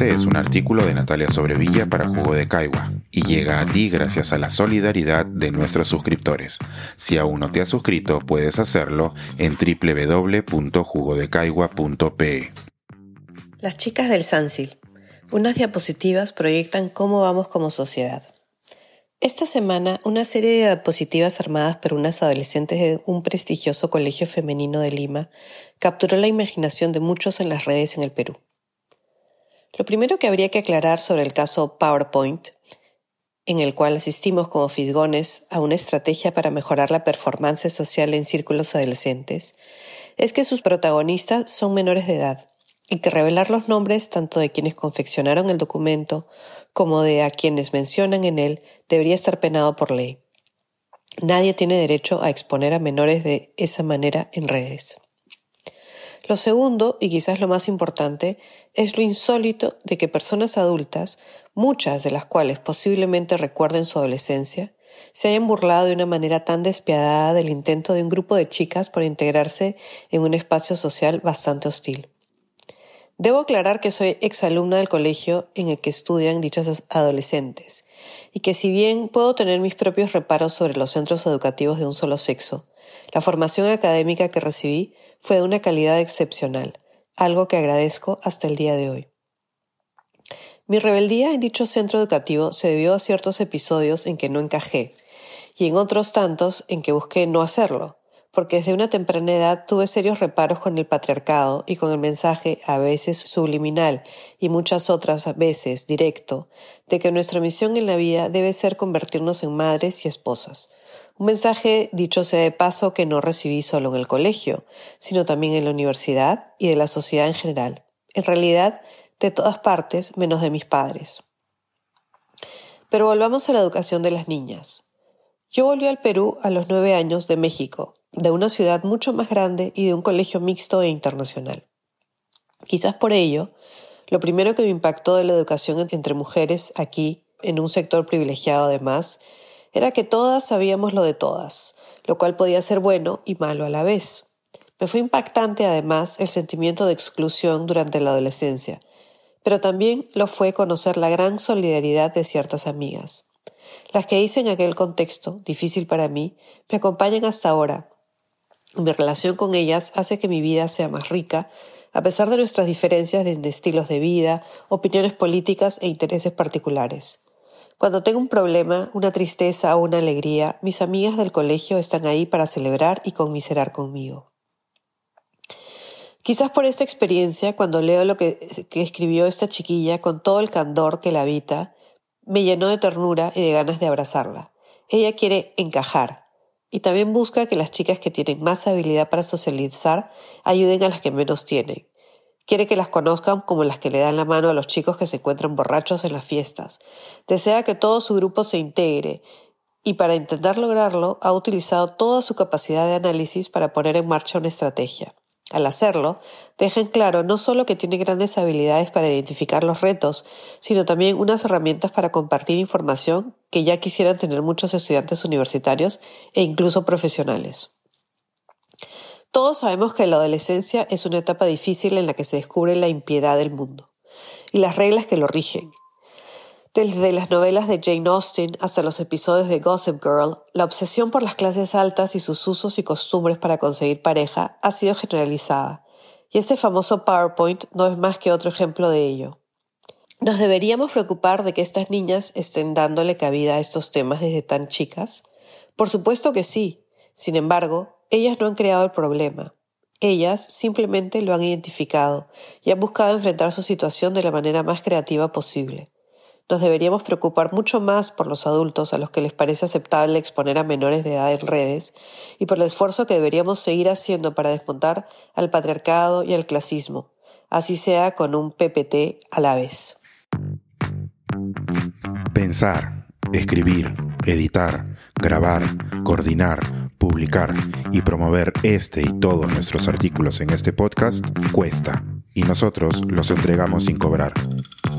Este es un artículo de Natalia Sobrevilla para Jugo de Caigua y llega a ti gracias a la solidaridad de nuestros suscriptores. Si aún no te has suscrito, puedes hacerlo en www.jugodecaigua.pe. Las chicas del Sansil. Unas diapositivas proyectan cómo vamos como sociedad. Esta semana, una serie de diapositivas armadas por unas adolescentes de un prestigioso colegio femenino de Lima capturó la imaginación de muchos en las redes en el Perú. Lo primero que habría que aclarar sobre el caso PowerPoint, en el cual asistimos como fisgones a una estrategia para mejorar la performance social en círculos adolescentes, es que sus protagonistas son menores de edad y que revelar los nombres tanto de quienes confeccionaron el documento como de a quienes mencionan en él debería estar penado por ley. Nadie tiene derecho a exponer a menores de esa manera en redes. Lo segundo, y quizás lo más importante, es lo insólito de que personas adultas, muchas de las cuales posiblemente recuerden su adolescencia, se hayan burlado de una manera tan despiadada del intento de un grupo de chicas por integrarse en un espacio social bastante hostil. Debo aclarar que soy exalumna del colegio en el que estudian dichas adolescentes, y que si bien puedo tener mis propios reparos sobre los centros educativos de un solo sexo, la formación académica que recibí fue de una calidad excepcional, algo que agradezco hasta el día de hoy. Mi rebeldía en dicho centro educativo se debió a ciertos episodios en que no encajé, y en otros tantos en que busqué no hacerlo, porque desde una temprana edad tuve serios reparos con el patriarcado y con el mensaje, a veces subliminal y muchas otras veces directo, de que nuestra misión en la vida debe ser convertirnos en madres y esposas. Un mensaje, dicho sea de paso, que no recibí solo en el colegio, sino también en la universidad y de la sociedad en general. En realidad, de todas partes, menos de mis padres. Pero volvamos a la educación de las niñas. Yo volví al Perú a los nueve años de México, de una ciudad mucho más grande y de un colegio mixto e internacional. Quizás por ello, lo primero que me impactó de la educación entre mujeres aquí, en un sector privilegiado además, era que todas sabíamos lo de todas, lo cual podía ser bueno y malo a la vez. Me fue impactante además el sentimiento de exclusión durante la adolescencia, pero también lo fue conocer la gran solidaridad de ciertas amigas. Las que hice en aquel contexto, difícil para mí, me acompañan hasta ahora mi relación con ellas hace que mi vida sea más rica, a pesar de nuestras diferencias en estilos de vida, opiniones políticas e intereses particulares. Cuando tengo un problema, una tristeza o una alegría, mis amigas del colegio están ahí para celebrar y conmiserar conmigo. Quizás por esta experiencia, cuando leo lo que, que, escribió esta chiquilla con todo el candor que la habita, me llenó de ternura y de ganas de abrazarla. Ella quiere encajar, y también busca que las chicas que tienen más habilidad para socializar ayuden a las que menos tienen. Quiere que las conozcan como las que le dan la mano a los chicos que se encuentran borrachos en las fiestas. Desea que todo su grupo se integre y para intentar lograrlo ha utilizado toda su capacidad de análisis para poner en marcha una estrategia. Al hacerlo, deja en claro no solo que tiene grandes habilidades para identificar los retos, sino también unas herramientas para compartir información que ya quisieran tener muchos estudiantes universitarios e incluso profesionales. Todos sabemos que la adolescencia es una etapa difícil en la que se descubre la impiedad del mundo y las reglas que lo rigen, desde las novelas de Jane Austen hasta los episodios de Gossip Girl, la obsesión por las clases altas y sus usos y costumbres para conseguir pareja ha sido generalizada, y este famoso PowerPoint no es más que otro ejemplo de ello. ¿Nos deberíamos preocupar de que estas niñas estén dándole cabida a estos temas desde tan chicas? Por supuesto que sí. Sin embargo, ellas no han creado el problema. Ellas simplemente lo han identificado y han buscado enfrentar su situación de la manera más creativa posible nos deberíamos preocupar mucho más por los adultos a los que les parece aceptable exponer a menores de edad en redes y por el esfuerzo que deberíamos seguir haciendo para desmontar al patriarcado y al clasismo, así sea con un PPT a la vez. Pensar, escribir, editar, grabar, coordinar, publicar y promover este y todos nuestros artículos en este podcast cuesta y nosotros los entregamos sin cobrar.